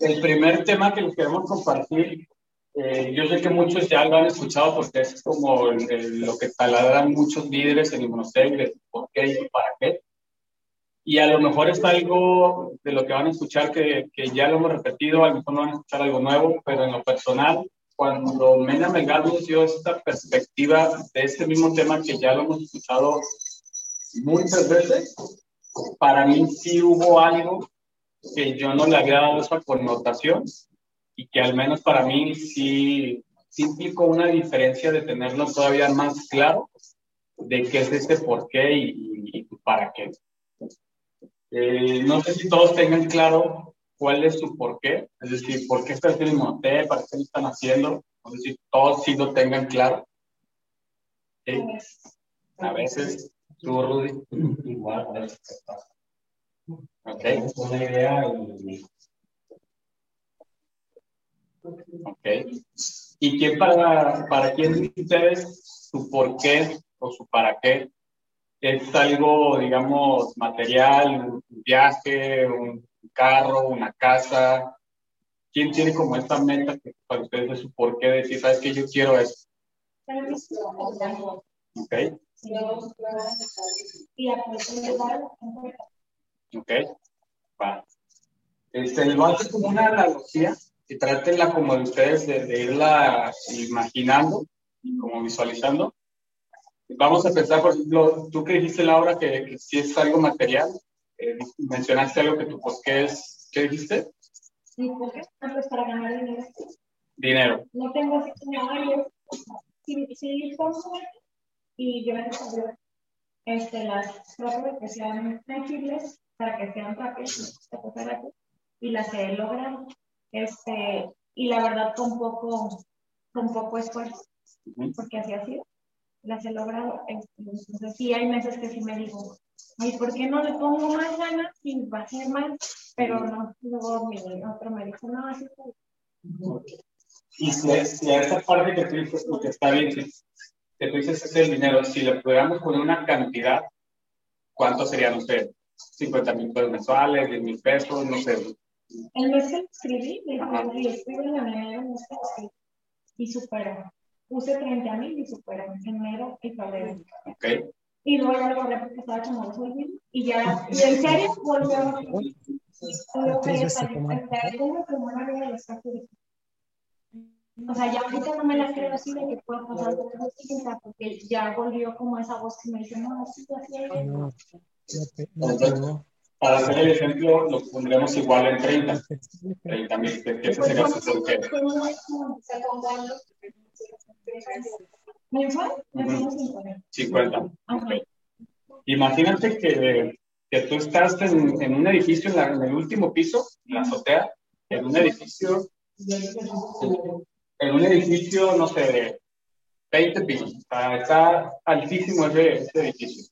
el primer tema que les queremos compartir, eh, yo sé que muchos ya lo han escuchado porque es como lo que taladran muchos líderes en Inmunostec, de por qué y para qué. Y a lo mejor es algo de lo que van a escuchar que, que ya lo hemos repetido, a lo mejor no van a escuchar algo nuevo, pero en lo personal, cuando Mena Melgar nos dio esta perspectiva de este mismo tema que ya lo hemos escuchado muchas veces, para mí sí hubo algo que yo no le había dado esa connotación y que al menos para mí sí, sí implicó una diferencia de tenerlo todavía más claro de qué es este por qué y, para qué. Eh, no sé si todos tengan claro cuál es su por qué, es decir, por qué están haciendo té, para qué lo están haciendo, no sé si todos sí lo tengan claro. A veces, tú, Rudy. Igual, a veces. Ok. Una idea y... Ok. ¿Y quién para, para quién de ustedes su por qué o su para qué es algo, digamos, material, un viaje, un carro, una casa? ¿Quién tiene como esta meta que para ustedes es su por qué decir, sabes que yo quiero eso? Ok. Ok, va. Este, lo hace como una analogía y trátenla como de ustedes de, irla imaginando, como visualizando. Vamos a pensar, por ejemplo, tú que dijiste, Laura, que, que si es algo material, eh, mencionaste algo que tú, pues, ¿qué es? ¿Qué dijiste? Para ganar dinero. Dinero. No tengo así como, si, si y yo este, las pruebas que sean tangibles para que sean rápidas y las he logrado. Este, y la verdad con poco, con poco esfuerzo, porque así ha sido. Las he logrado. Este, entonces sí hay meses que sí me digo, ay, ¿por qué no le pongo más ganas y va a ser mal? Pero no, luego mi otro me dijo, no, así está Y si, si a esa parte que tú dices, porque está bien, que tú dices es el dinero, si le pudiéramos poner una cantidad, ¿cuánto serían ustedes? 50 mil pesos mensuales, 10 mil pesos, no sé. El mes que escribí, y escribí en enero, no sé, y supera. Puse 30 mil y supera en enero y febrero. Ok. Y luego ya lo borré porque estaba como dos y ya, y en serio volvió a Luego salí, como una vida de los o sea, ya ahorita no me la creo así de que pueda pasar. Otra cosa, porque ya volvió como esa voz que me dice, no, así, así, para hacer el ejemplo, lo pondremos igual en 30. 30 mil, que ese sería su. ¿Mensual? 50. Imagínate que, que tú estás en, en un edificio, en, la, en, el último piso, en la azotea, en un edificio, en un edificio, no sé, de 20 pisos. está altísimo ese, ese edificio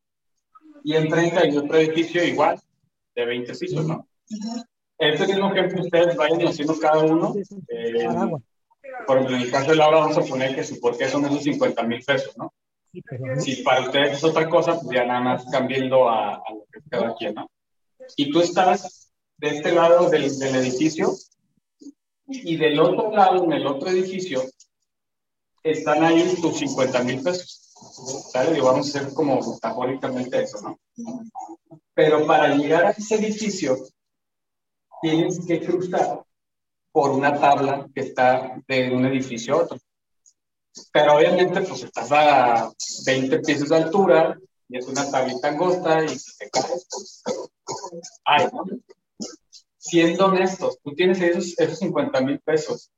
y en 30 hay otro edificio igual, de 20 pisos, ¿no? Este mismo ejemplo ustedes vayan haciendo cada uno. Eh, por ejemplo, en el caso de Laura vamos a poner que su porqué son esos 50 mil pesos, ¿no? Si para ustedes es otra cosa, pues ya nada más cambiando a, a lo que cada quien, ¿no? Y tú estás de este lado del, del edificio y del otro lado, en el otro edificio, están ahí tus 50 mil pesos. ¿Sale? Y vamos a hacer como metafóricamente eso, ¿no? Pero para llegar a ese edificio, tienes que cruzar por una tabla que está de un edificio a otro. Pero obviamente, pues estás a 20 pisos de altura y es una tablita angosta y te caes, pues. Ay, ¿no? Siendo honestos, tú tienes esos, esos 50 mil pesos.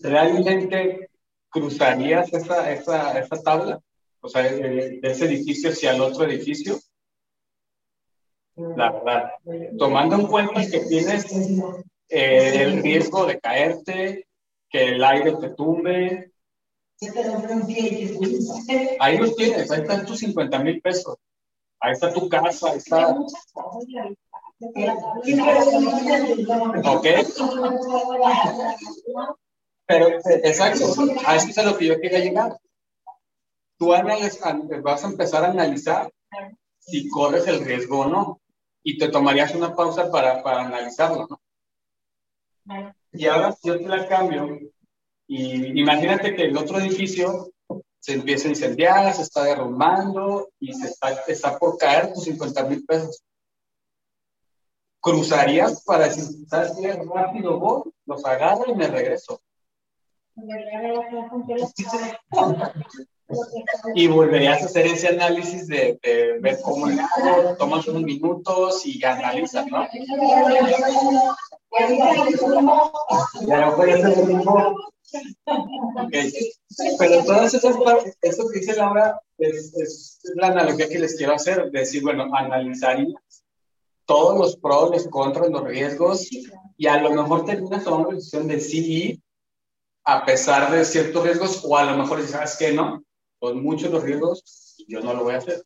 ¿Realmente cruzarías esa, esa, esa tabla? O sea, de, ese edificio hacia el otro edificio. La verdad, tomando en cuenta que tienes eh, el riesgo de caerte, que el aire te tumbe. Ahí los tienes, ahí están tus 50 mil pesos. Ahí está tu casa, ahí está. Ok. Pero, exacto, a eso es a lo que yo quería llegar. Tú vas a empezar a analizar si corres el riesgo o no, y te tomarías una pausa para, para analizarlo, ¿no? Y ahora yo te la cambio y imagínate que el otro edificio se empieza a incendiar, se está derrumbando y se está, está por caer tus 50 mil pesos. Cruzarías para decir, ¿sabes qué? Rápido voy, los agarro y me regreso. Y volverías a hacer ese análisis de, de ver cómo le hago, tomas unos minutos y analizas, ¿no? Mismo Okay. Pero todas esas partes, esto que dice Laura, es, es, la analogía que les quiero hacer, decir, bueno, analizar todos los pros, los contras, los riesgos, y a lo mejor terminas tomando la decisión de sí a pesar de ciertos riesgos, o a lo mejor dices, ¿sabes qué? No, con muchos los riesgos, yo no lo voy a hacer.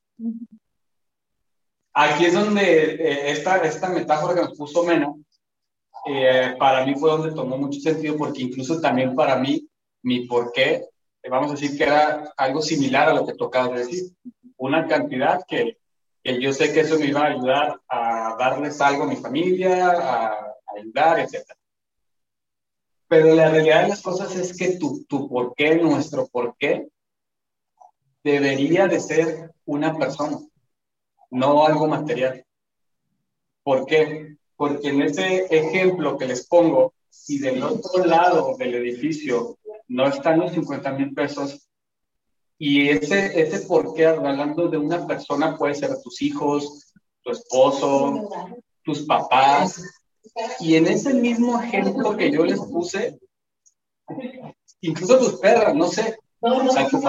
Aquí es donde eh, esta, esta metáfora que nos puso Mena, eh, para mí fue donde tomó mucho sentido porque incluso también para mí, mi por qué, eh, vamos a decir que era algo similar a lo que tocaba decir, una cantidad que, que, yo sé que eso me iba a ayudar a darles algo a mi familia, a, a ayudar, etc. Pero la realidad de las cosas es que tu, tu por qué, nuestro por qué, debería de ser una persona, no algo material. ¿Por qué? porque en ese ejemplo que les pongo, si del otro lado del edificio no están los 50 mil pesos, y ese, ese por qué, hablando de una persona, puede ser tus hijos, tu esposo, tus papás, y en ese mismo ejemplo que yo les puse, incluso tus perras, no sé, o sea, tu,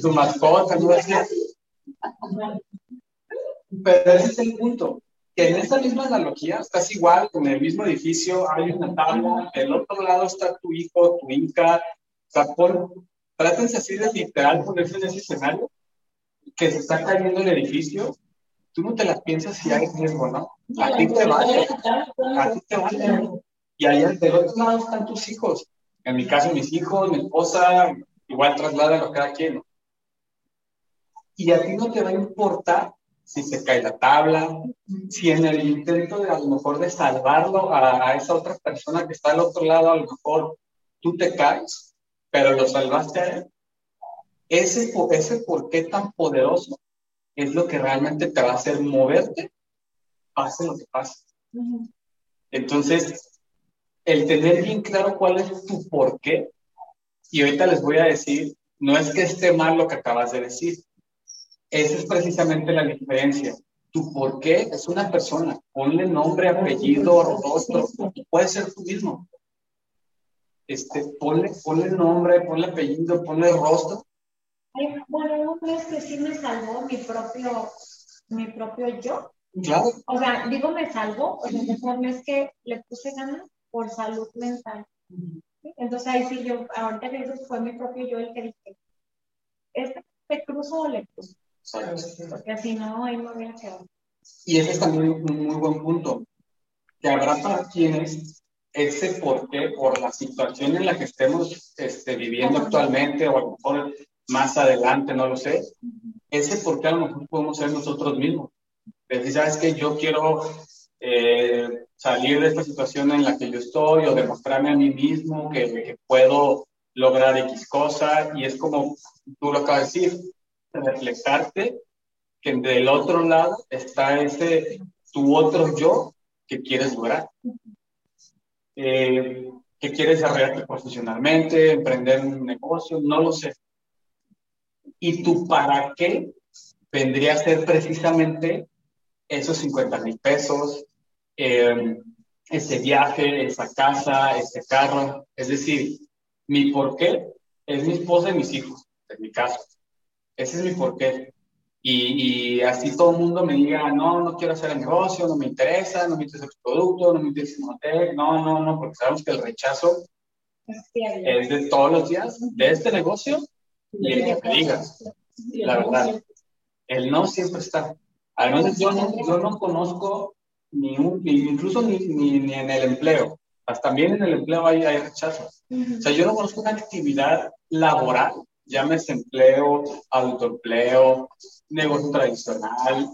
tu mascota, no sé. Pero ese es el punto que en esta misma analogía estás igual, con el mismo edificio, hay una tabla, del otro lado está tu hijo, tu inca, o sea, trátense así de literal ponerse en ese escenario, que se está cayendo el edificio, tú no te las piensas si hay riesgo, ¿no? A ti te vale, a ti te vale. Y allá del otro lado están tus hijos, en mi caso mis hijos, mi esposa, igual trasladan a cada quien, ¿no? Y a ti no te va a importar si se cae la tabla, si en el intento de a lo mejor de salvarlo a, esa otra persona que está al otro lado, a lo mejor tú te caes, pero lo salvaste a él. Ese, ese por qué tan poderoso es lo que realmente te va a hacer moverte, pase lo que pase. Entonces, el tener bien claro cuál es tu por qué, y ahorita les voy a decir, no es que esté mal lo que acabas de decir, esa es precisamente la diferencia. Tu por qué es una persona. Ponle nombre, apellido, rostro. Puede ser tú mismo. Este, ponle, ponle nombre, ponle apellido, ponle rostro. Bueno, ¿no es que sí me salvó mi propio, mi propio yo? Claro. O sea, digo me salvó, o sea, no es que le puse ganas por salud mental. Entonces ahí sí yo, ahorita que dices, fue mi propio yo el que dije, ¿este te cruzo o le cruzo? Porque así no, ahí no había quedado. Y ese es también un muy buen punto, que habrá para quienes ese por qué, por la situación en la que estemos este, viviendo actualmente o a lo mejor más adelante, no lo sé, ese por qué a lo mejor podemos ser nosotros mismos. Decir, sabes que yo quiero eh, salir de esta situación en la que yo estoy o demostrarme a mí mismo que, que puedo lograr X cosa y es como tú lo acabas de decir, reflejarte que del otro lado está ese tu otro yo que quieres lograr. Eh, que quieres desarrollarte profesionalmente, emprender un negocio, no lo sé. Y tu para qué vendría a ser precisamente esos 50 mil pesos, eh, ese viaje, esa casa, ese carro. Es decir, mi por qué es mi esposa y mis hijos, en mi caso. Ese es mi porqué. Y, y así todo el mundo me diga, no, no quiero hacer el negocio, no me interesa, no me interesa el producto, no me interesa el hotel, no, no, no, porque sabemos que el rechazo es de todos los días de este negocio y el que digas, la verdad. El no siempre está. Además, yo no, yo no conozco ni un, incluso ni, ni, en el empleo. Hasta también en el empleo hay, hay rechazo. O sea, yo no conozco una actividad laboral llámese empleo, autoempleo, negocio tradicional,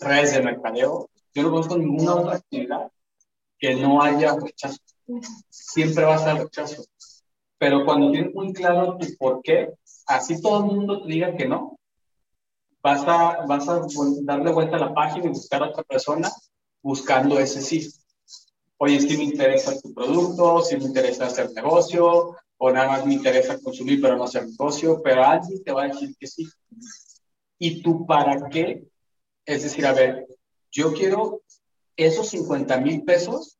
redes de mercadeo. Yo no conozco ninguna otra actividad que no haya rechazo. Siempre va a ser rechazo. Pero cuando tienes muy claro tu por qué, así todo el mundo te diga que no, vas a, vas a darle vuelta a la página y buscar a otra persona buscando ese sí. Oye, si me interesa tu producto, si me interesa hacer negocio, o nada más me interesa consumir pero no hacer negocio, pero alguien te va a decir que sí. ¿Y tú para qué? Es decir, a ver, yo quiero esos 50 mil pesos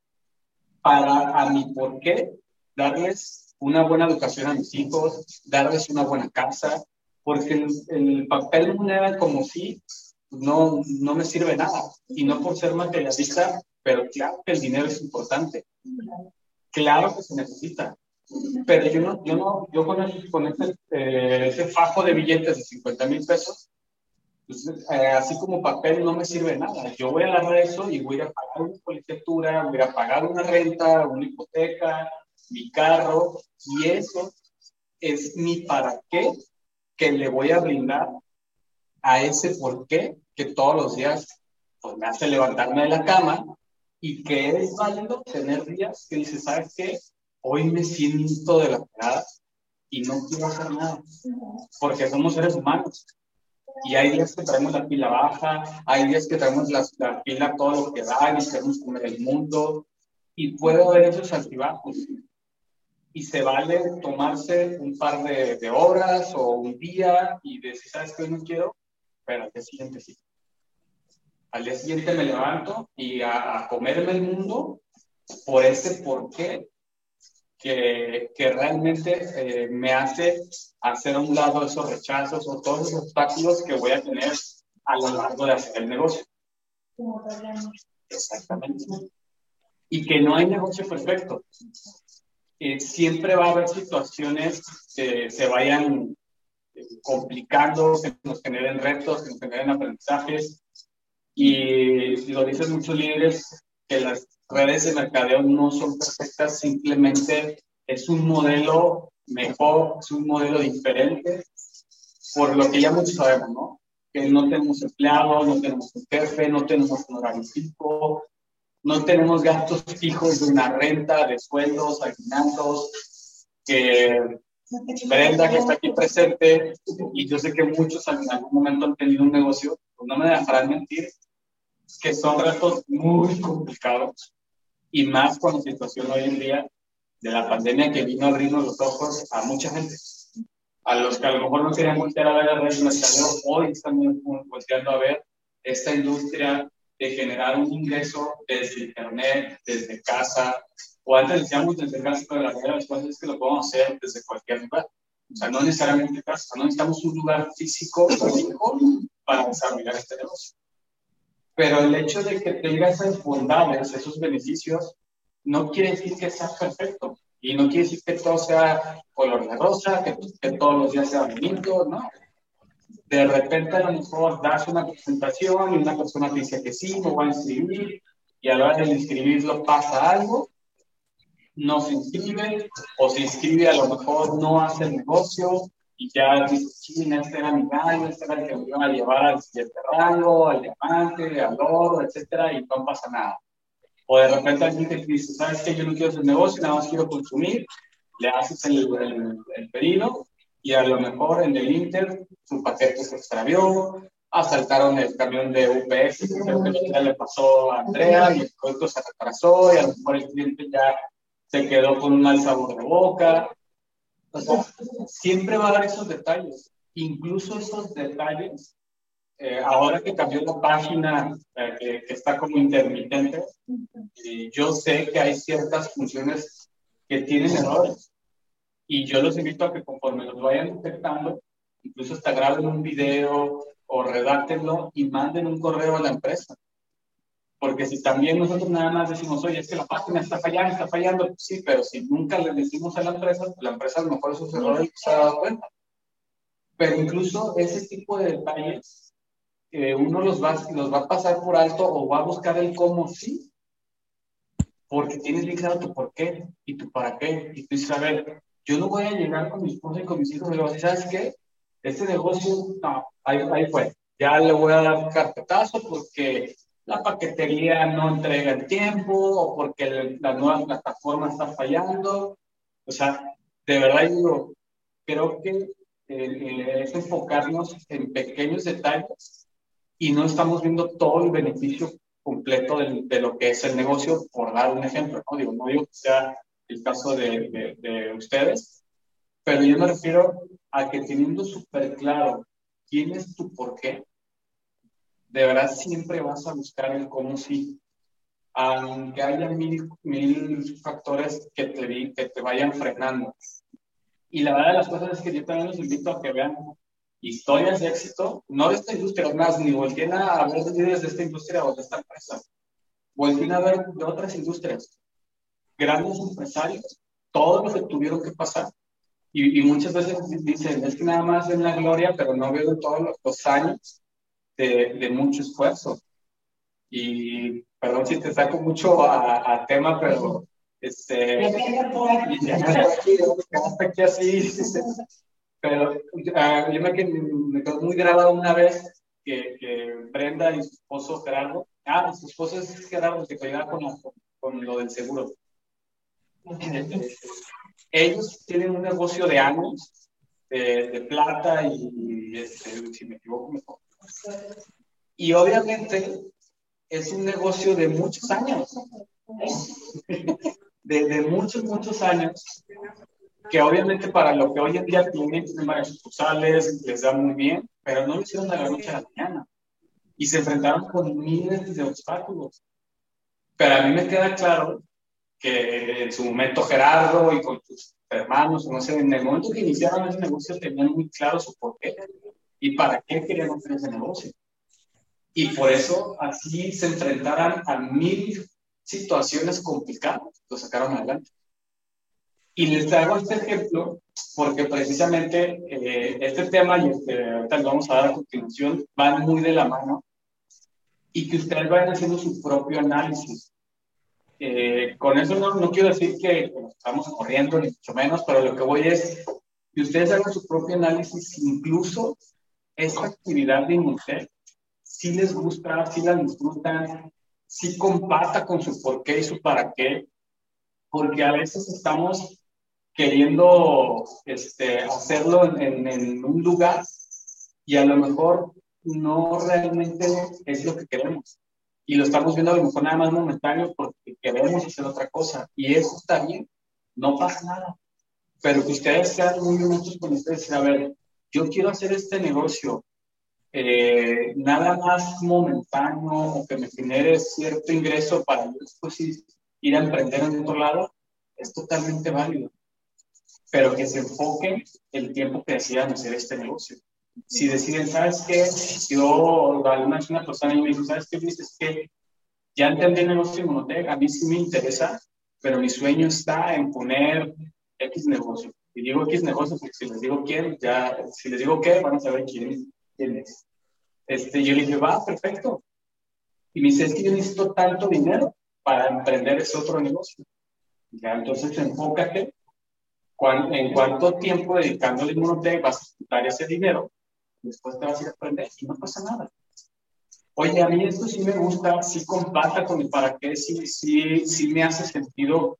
para a mi por qué darles una buena educación a mis hijos, darles una buena casa, porque el, papel moneda como sí no, no me sirve nada. Y no por ser materialista, pero claro que el dinero es importante. Claro que se necesita. Pero yo no, yo no, yo con, con este, eh, ese fajo de billetes de 50 mil pesos, pues, eh, así como papel no me sirve nada. Yo voy a agarrar eso y voy a pagar una colegiatura, voy a pagar una renta, una hipoteca, mi carro, y eso es mi para qué que le voy a brindar a ese por qué que todos los días pues, me hace levantarme de la cama y que es válido tener días que dices, ¿sabes qué? Hoy me siento de la cara y no quiero hacer nada, porque somos seres humanos. Y hay días que traemos la pila baja, hay días que traemos la, la pila todo lo que da y queremos comer el mundo. Y puede haber esos altibajos y se vale tomarse un par de, de, horas o un día y decir, ¿sabes qué? No quiero, pero al día siguiente sí. Al día siguiente me levanto y a, comerme el mundo por ese porqué que, que realmente eh, me hace hacer a un lado esos rechazos o todos los obstáculos que voy a tener a lo largo de hacer el negocio. Exactamente. Y que no hay negocio perfecto siempre va a haber situaciones que se vayan eh, complicando, que nos generen retos, que nos generen aprendizajes. Y lo dicen muchos líderes, que las redes de mercadeo no son perfectas, simplemente es un modelo mejor, es un modelo diferente, por lo que ya muchos sabemos, ¿no? Que no tenemos empleados, no tenemos un jefe, no tenemos un horario fijo, no tenemos gastos fijos de una renta, de sueldos, aguinaldos, que Brenda que está aquí presente, y yo sé que muchos en algún momento han tenido un negocio, no me dejarán mentir, que son retos muy complicados, y más con la situación hoy en día de la pandemia que vino a abrirnos los ojos a mucha gente. A los que a lo mejor no querían voltear a ver la red hoy están volteando a ver esta industria de generar un ingreso desde internet, desde casa, o antes decíamos desde casa, pero la realidad de las es que lo podemos hacer desde cualquier lugar. O sea, no necesariamente casa, no necesitamos un lugar físico, físico para desarrollar este negocio. Pero el hecho de que tenga esas esos beneficios, no quiere decir que sea perfecto. Y no quiere decir que todo sea color de rosa, que, que todos los días sea bonito, ¿no? De repente a lo mejor das una presentación y una persona te dice que sí, me voy a inscribir, y a la hora de inscribirlo pasa algo, no se inscribe, o se inscribe a lo mejor no hace el negocio, y ya dice, sí, este era mi gallo, este era el que me iba a llevar al siguiente rango, al diamante, al oro, etcétera, y no pasa nada. O de repente alguien te dice, ¿sabes qué? Yo no quiero hacer negocio, nada más quiero consumir, le haces el, el, el pedido, y a lo mejor en el Inter su paquete se extravió, asaltaron el camión de UPS, creo que ya le pasó a Andrea y el producto se retrasó y a lo mejor el cliente ya se quedó con un mal sabor de boca. O sea, siempre va a haber esos detalles. Incluso esos detalles, eh, ahora que cambió la página, eh, que, que, está como intermitente, y yo sé que hay ciertas funciones que tienen errores. Y yo los invito a que conforme los vayan detectando, incluso hasta graben un video o redáctenlo y manden un correo a la empresa. Porque si también nosotros nada más decimos, oye, es que la página está fallando, está fallando, sí, pero si nunca le decimos a la empresa, la empresa a lo mejor esos errores se ha dado cuenta. Pero incluso ese tipo de detalles, eh, uno los va, los va a pasar por alto o va a buscar el cómo sí, porque tienes bien claro tu por qué y tu para qué. Y tú dices, a ver, yo no voy a llegar con mi esposa y con mis hijos y le ¿sabes qué? Este negocio, no, ahí, ahí fue. Ya le voy a dar carpetazo porque la paquetería no entrega el tiempo o porque la nueva plataforma está fallando. O sea, de verdad digo, creo que es enfocarnos en pequeños detalles y no estamos viendo todo el beneficio completo de, lo que es el negocio, por dar un ejemplo, ¿no? Digo, no digo que sea el caso de, de, de ustedes, pero yo me refiero a que teniendo súper claro quién es tu por qué, de verdad siempre vas a buscar el cómo sí. Aunque haya mil, mil factores que te, que te vayan frenando. Y la verdad de las cosas es que yo también los invito a que vean historias de éxito, no de esta industria, más ni volteen a ver líderes de esta industria o de esta empresa. Volteen a ver de otras industrias. Grandes empresarios, todos los que tuvieron que pasar. Y, y, muchas veces dicen, es que nada más ven la gloria, pero no veo todos los, los años de, de, mucho esfuerzo. Y perdón si te saco mucho a, a tema, pero este, ya hasta aquí así. Pero uh, yo me, me muy grabado una vez que, que, Brenda y su esposo Gerardo, ah, su esposo es Gerardo, que ayuda con, con lo del seguro. Ellos tienen un negocio de años, de, de plata y, este, si me equivoco, y obviamente es un negocio de muchos años, de, de, muchos, muchos años, que obviamente para lo que hoy en día tienen, tienen varias sucursales, les da muy bien, pero no lo hicieron de la noche a la mañana. Y se enfrentaron con miles de obstáculos. Pero a mí me queda claro que en su momento Gerardo y con sus hermanos, no sé, en el momento que iniciaron ese negocio tenían muy claro su porqué y para qué querían hacer ese negocio. Y por eso así se enfrentaran a mil situaciones complicadas, lo sacaron adelante. Y les traigo este ejemplo porque precisamente eh, este tema y este, ahorita lo vamos a dar a continuación van muy de la mano y que ustedes vayan haciendo su propio análisis. Eh, con eso no, no, quiero decir que estamos corriendo, ni mucho menos, pero lo que voy es que ustedes hagan su propio análisis incluso esta actividad de Inutec si les gusta, si la disfrutan, si comparta con su por qué y su para qué, porque a veces estamos queriendo este, hacerlo en, en, un lugar y a lo mejor no realmente es lo que queremos. Y lo estamos viendo a lo mejor nada más momentáneo porque queremos hacer otra cosa. Y eso está bien, no pasa nada. Pero que ustedes sean muy honestos con ustedes a ver, yo quiero hacer este negocio eh, nada más momentáneo o que me genere cierto ingreso para después ir a emprender en otro lado, es totalmente válido. Pero que se enfoquen el tiempo que decidan hacer este negocio. Si deciden, ¿sabes qué? Yo, alguna vez una persona y me dijo, ¿sabes qué? Dices que ya entendí el negocio de a mí sí me interesa, pero mi sueño está en poner X negocio. Y digo X negocio porque si les digo quién, ya, si les digo qué, van a saber quién, quién es. Este, yo le dije, va, perfecto. Y me dice, es que yo necesito tanto dinero para emprender ese otro negocio. Ya, entonces enfócate en cuánto tiempo dedicándole inmunotech vas a dar ese dinero, después te vas a ir a aprender y no pasa nada. Oye, a mí esto sí me gusta, sí compata con el para qué, sí, sí, sí me hace sentido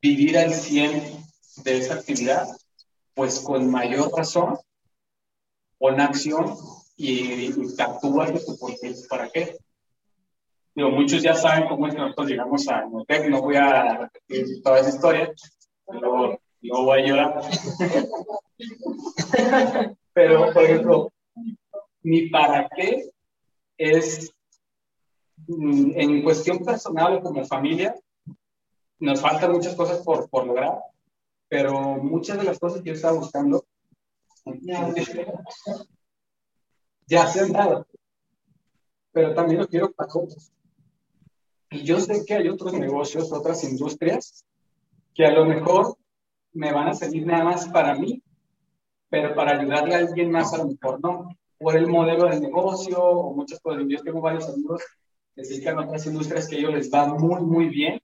vivir al 100 de esa actividad, pues con mayor razón, pon acción y, y actúas de tu para qué. Digo, muchos ya saben cómo es que nosotros llegamos a Notec, no voy a repetir toda esa historia, luego, luego voy a llorar. Pero, por ejemplo, mi para qué es mm, en cuestión personal o como familia, nos faltan muchas cosas por, por lograr, pero muchas de las cosas que yo estaba buscando ya se han dado, pero también lo quiero para otros. Y yo sé que hay otros negocios, otras industrias, que a lo mejor me van a servir nada más para mí, pero para ayudarle a alguien más a lo mejor no. Por el modelo de negocio o muchas cosas. Yo tengo varios amigos que se dedican a otras industrias que a ellos les va muy, muy bien,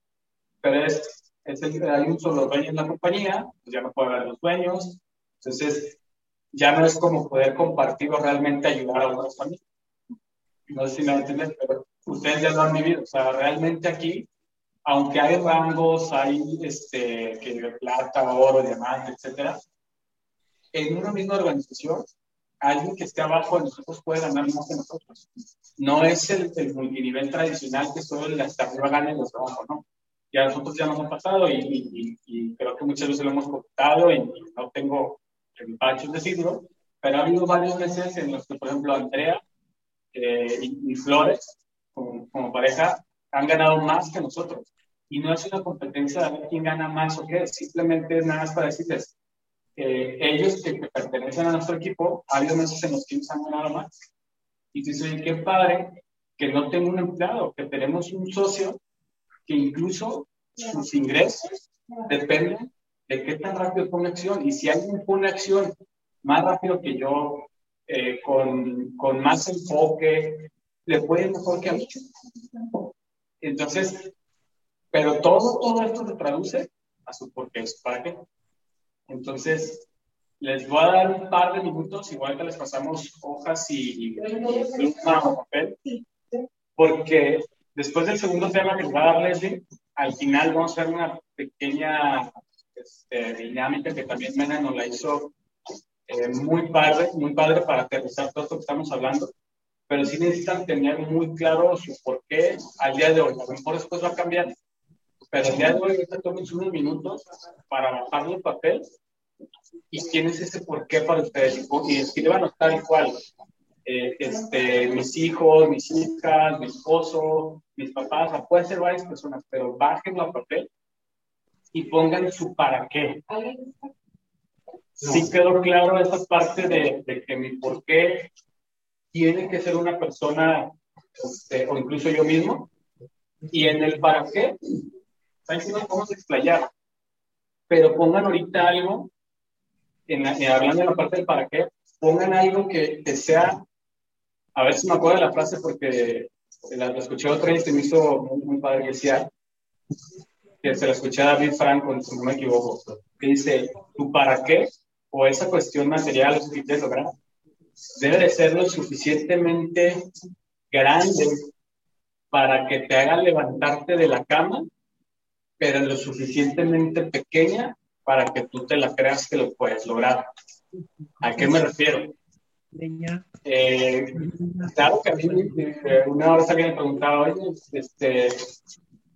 pero es, es el, hay un solo dueño en la compañía, pues ya no puede haber los dueños. Entonces, ya no es como poder compartir o realmente ayudar a otras familias. No sé si me entienden, pero ustedes ya lo han vivido. O sea, realmente aquí, aunque hay rangos, hay este, que plata, oro, diamante, etcétera, en una misma organización, alguien que esté abajo de nosotros puede ganar más que nosotros. No es el, el multinivel tradicional que solo el hasta arriba gana y los abajo, no. Ya nosotros ya nos ha pasado y, y, creo que muchas veces lo hemos contado y, no tengo de decirlo, pero ha habido varios meses en los que, por ejemplo, Andrea eh, y, Flores, como, como, pareja, han ganado más que nosotros. Y no es una competencia de ver quién gana más o qué, simplemente es nada más para decirles, eh, ellos que, pertenecen a nuestro equipo, habido meses en los que han ganado más. Y dices, qué padre que no tengo un empleado, que tenemos un socio que incluso sus ingresos dependen de qué tan rápido pone acción. Y si alguien pone acción más rápido que yo, eh, con, con, más enfoque, le puede mejor que a mí. Entonces, pero todo, todo esto se traduce a su porqué, para qué. Entonces, les voy a dar un par de minutos, igual que les pasamos hojas y, papel, porque después del segundo tema que les va a dar Leslie, al final vamos a hacer una pequeña este, dinámica que también Mena nos la hizo eh, muy padre, muy padre para aterrizar todo esto que estamos hablando, pero sí necesitan tener muy claro su porqué al día de hoy. A lo mejor después va a cambiar, pero al día de hoy unos minutos para bajarlo el papel y quién es ese porqué para ustedes y escriban tal cual. Eh, este, mis hijos, mis hijas, mi esposo, mis papás, o puede ser varias personas, pero bájenlo a papel y pongan su para qué. Sí quedó claro esa parte de, de que mi por qué tiene que ser una persona, este, o incluso yo mismo, y en el para qué, ahí sí nos podemos explayar, pero pongan ahorita algo, en, hablando de la parte del para qué, pongan algo que, que sea, a ver si me acuerdo de la frase porque la, escuché otra vez y me hizo muy, muy padre que decía, que se la escuché a David Franco, si no me equivoco, que dice, ¿tu para qué? O esa cuestión material que quieres lograr, debe de ser lo suficientemente grande para que te haga levantarte de la cama, pero lo suficientemente pequeña para que tú te la creas que lo puedes lograr. ¿A qué me refiero? Eh, claro que a mí eh, una vez alguien me preguntaba, oye, este,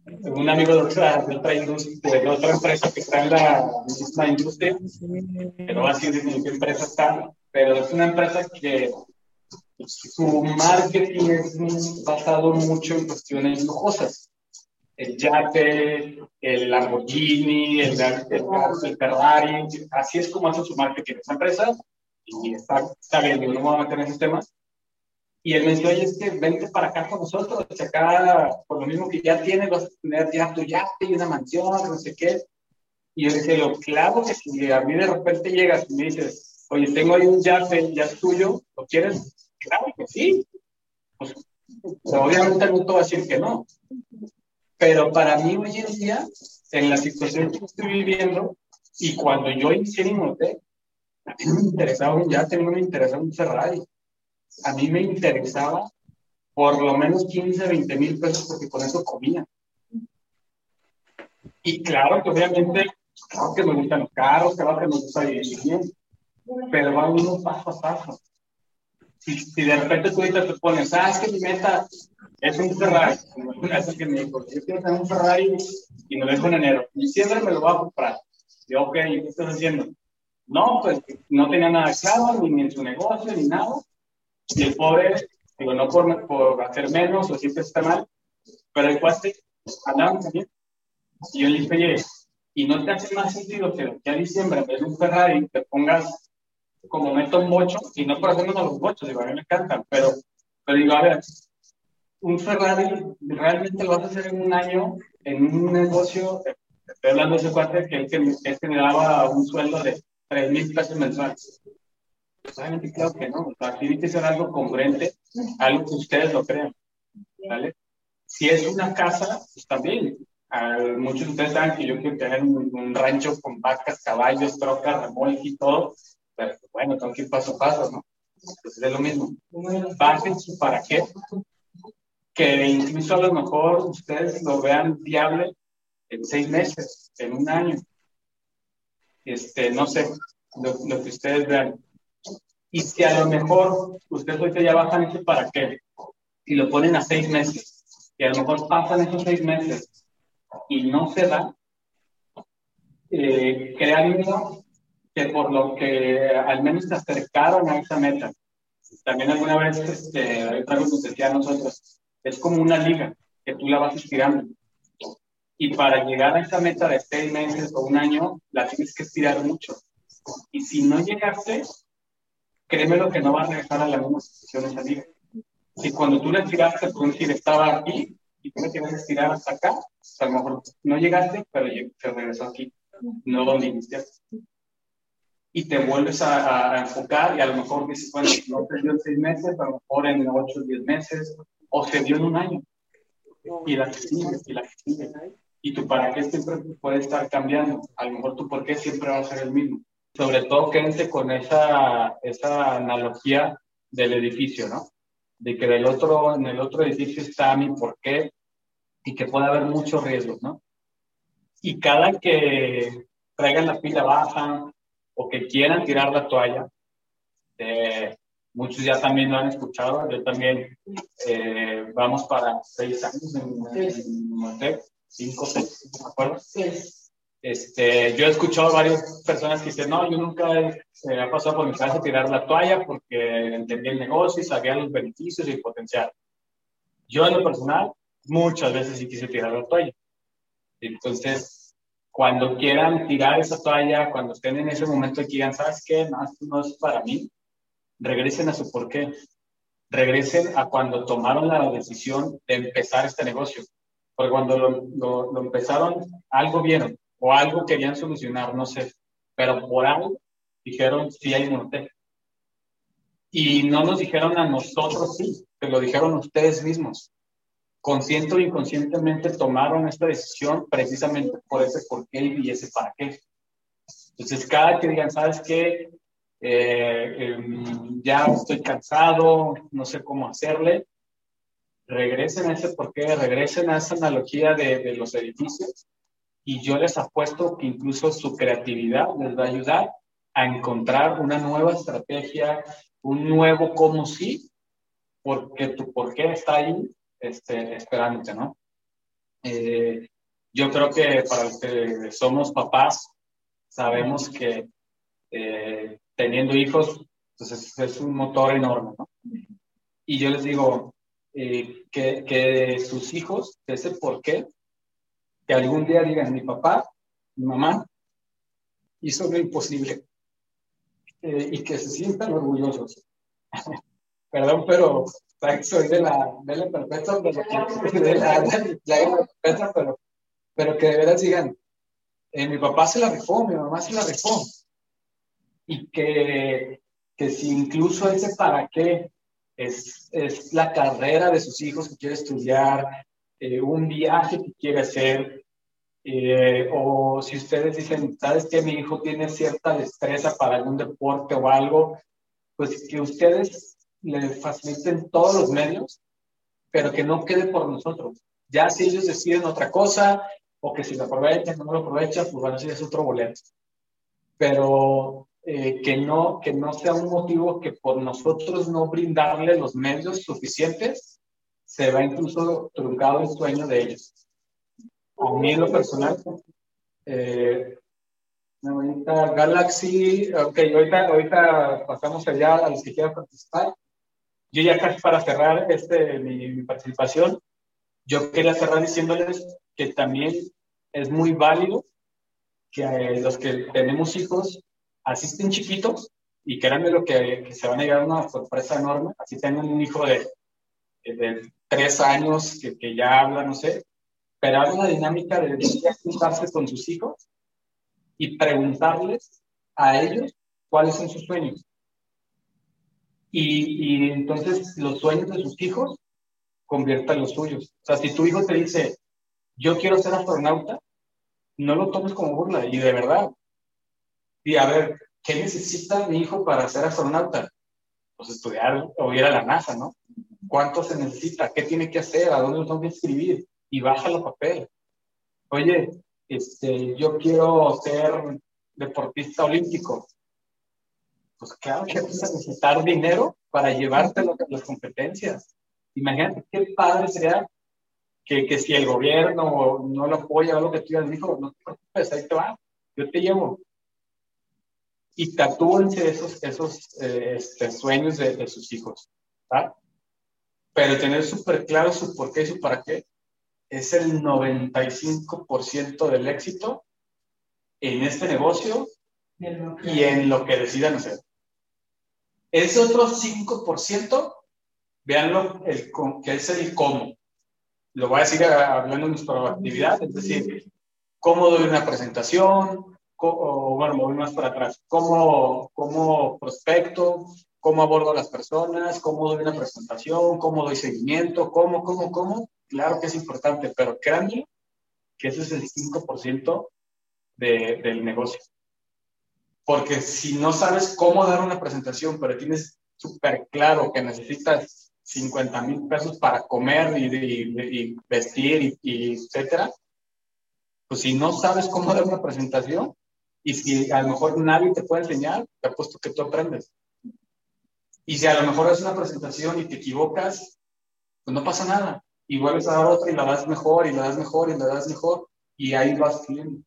un amigo de otra, de otra, industria, de otra empresa que está en la misma industria, que no va a decir en qué empresa está, pero es una empresa que su marketing es basado mucho en cuestiones lujosas. El yate, el Lamborghini, el, el, Ferrari, así es como hace su marketing esa empresa y está, está bien, no me voy a meter en esos temas, y él me dice, oye, es que vente para acá con nosotros, acá, por lo mismo que ya tienes, vas a tener ya tu yate y una mansión, no sé qué. Y yo dije, lo claro que si a mí de repente llegas y me dices, oye, tengo ahí un yate, ya es tuyo, ¿lo quieres? Claro que sí. Pues, obviamente no te voy a decir que no. Pero para mí hoy en día, en la situación que estoy viviendo, y cuando yo inicié en hotel, a mí me interesaba un yate, no me interesaba un Ferrari a mí me interesaba por lo menos 15, 20 mil pesos porque con eso comía. Y claro que obviamente, claro que me gustan los carros, claro que me gusta vivir bien, pero va uno paso a paso. Si, si de repente tú ahorita te pones, ah, es que mi meta es un Ferrari, es que me dijo, yo quiero tener un Ferrari y me dejo en enero, y siempre me lo voy a comprar. Y ok, ¿qué estás haciendo? No, pues no tenía nada claro, ni en su negocio, ni nada. Y el pobre, digo, no por, por hacer menos o siempre está mal, pero el cuate andaba también. Y yo le dije, oye, ¿y no te hace más sentido que ya diciembre, en vez de un Ferrari, te pongas como meto un bocho? Y no por hacernos los bochos, digo, a mí me encantan, pero, pero digo, a ver, un Ferrari realmente lo vas a hacer en un año, en un negocio, estoy hablando de ese cuate que él, me daba un sueldo de 3 mil pesos mensuales. Obviamente, claro que no. O sea, tiene que ser algo congruente, algo que ustedes lo crean. ¿Vale? Si es una casa, pues también. muchos de ustedes saben que yo quiero tener un, rancho con vacas, caballos, trocas, remolque y todo. Pero bueno, tengo que ir paso a paso, ¿no? Entonces es lo mismo. Bajen su para qué que incluso a lo mejor ustedes lo vean viable en seis meses, en un año. Este, no sé, lo, lo que ustedes vean. Y si a lo mejor ustedes ahorita ya bajan ese para qué y lo ponen a seis meses, y a lo mejor pasan esos seis meses y no se da, eh, créanme que por lo que al menos te acercaron a esa meta. También alguna vez, este, vez nos decía a nosotros, es como una liga que tú la vas estirando. Y para llegar a esa meta de seis meses o un año, la tienes que estirar mucho. Y si no llegaste, créeme lo que no va a regresar a la misma situación esa liga. Si cuando tú la estiraste, tú decir estaba aquí y tú me tienes que estirar hasta acá, pues, a lo mejor no llegaste, pero se regresó aquí, no donde iniciaste. Y te vuelves a, a, enfocar y a lo mejor dices, bueno, no te dio en seis meses, a lo mejor en ocho o diez meses, o se dio en un año. Y la que sigue, y la que sigue. Y tu para qué siempre puede estar cambiando. A lo mejor tu por qué siempre va a ser el mismo sobre todo quédense con esa, esa analogía del edificio, ¿no? De que del otro, en el otro edificio está mi porqué y que puede haber muchos riesgos, ¿no? Y cada que traigan la pila baja o que quieran tirar la toalla, eh, muchos ya también lo han escuchado, yo también eh, vamos para seis años en, en, cinco, seis, ¿me acuerdo? Este, yo he escuchado varias personas que dicen, no, yo nunca se me ha pasado por mi cabeza tirar la toalla porque entendí el negocio y sabía los beneficios y el potencial. Yo en lo personal, muchas veces sí quise tirar la toalla. Entonces, cuando quieran tirar esa toalla, cuando estén en ese momento y digan, ¿sabes qué? No, esto no es para mí, regresen a su porqué. Regresen a cuando tomaron la decisión de empezar este negocio. Porque cuando lo, lo, lo empezaron, algo vieron o algo querían solucionar, no sé, pero por algo dijeron sí hay monte. Y no nos dijeron a nosotros sí, que lo dijeron ustedes mismos. Consciente o inconscientemente tomaron esta decisión precisamente por ese por qué y ese para qué. Entonces, cada que digan, ¿sabes qué? Eh, em, ya estoy cansado, no sé cómo hacerle, regresen a ese por qué, regresen a esa analogía de, de los edificios y yo les apuesto que incluso su creatividad les va a ayudar a encontrar una nueva estrategia, un nuevo cómo sí, porque tu por qué está ahí este, esperándote, ¿no? Eh, yo creo que para los que somos papás, sabemos que eh, teniendo hijos, pues es, es, un motor enorme, ¿no? Y yo les digo eh, que, que sus hijos, ese por qué, que algún día digan, mi papá, mi mamá, hizo lo imposible eh, y que se sientan orgullosos. Perdón, pero soy de la, de la perpetua, de la, de la, perpetua, pero, pero que de veras digan, eh, mi papá se la rifó, mi mamá se la rifó. Y que, que si incluso ese para qué es, es la carrera de sus hijos que quiere estudiar, eh, un viaje que quiere hacer, eh, o si ustedes dicen, sabes que mi hijo tiene cierta destreza para algún deporte o algo, pues que ustedes le faciliten todos los medios, pero que no quede por nosotros. Ya si ellos deciden otra cosa, o que si lo aprovechan, no lo aprovechan, pues bueno, ese es otro boleto. Pero eh, que, no, que no sea un motivo que por nosotros no brindarle los medios suficientes, se va incluso truncado el sueño de ellos. A mí en lo personal, eh, ahorita Galaxy, ok, ahorita, ahorita pasamos allá a los que quieran participar. Yo ya casi para cerrar este, mi, mi participación, yo quería cerrar diciéndoles que también es muy válido que eh, los que tenemos hijos asisten chiquitos y créanme lo que, que se van a llegar a una sorpresa enorme. Así tengan un hijo de, de tres años que, que ya habla, no sé, pero hay una dinámica de juntarse con sus hijos y preguntarles a ellos cuáles son sus sueños. Y, entonces los sueños de sus hijos conviertan los suyos. O sea, si tu hijo te dice, yo quiero ser astronauta, no lo tomes como burla, y de verdad. Y a ver, ¿qué necesita mi hijo para ser astronauta? Pues estudiar o ir a la NASA, ¿no? cuánto se necesita, qué tiene que hacer, a dónde lo tengo escribir y bájalo a papel. Oye, este, yo quiero ser deportista olímpico. Pues claro que vas a necesitar dinero para llevarte las competencias. Imagínate qué padre sería que, que si el gobierno no lo apoya o lo que tú digas, dijo, no te preocupes, ahí te va, yo te llevo. Y tatúense esos, esos eh, este, sueños de, de, sus hijos. ¿va? Pero tener súper claro su por qué y su para qué es el 95% del éxito en este negocio y en lo que decidan hacer. Ese otro 5%, veanlo, que es el cómo. Lo voy a decir hablando de nuestra proactividad, es decir, cómo doy una presentación, o bueno, voy más para atrás, cómo, cómo prospecto, cómo abordo a las personas, cómo doy una presentación, cómo doy seguimiento, cómo, cómo, cómo. Claro que es importante, pero créanme que ese es el 5% de, del negocio. Porque si no sabes cómo dar una presentación, pero tienes súper claro que necesitas 50 mil pesos para comer y, y vestir y, etcétera, pues si no sabes cómo dar una presentación y si a lo mejor nadie te puede enseñar, te apuesto que tú aprendes. Y si a lo mejor es una presentación y te equivocas, pues no pasa nada. Y vuelves a dar otra y la das mejor y la das mejor y la das mejor y ahí vas fluyendo.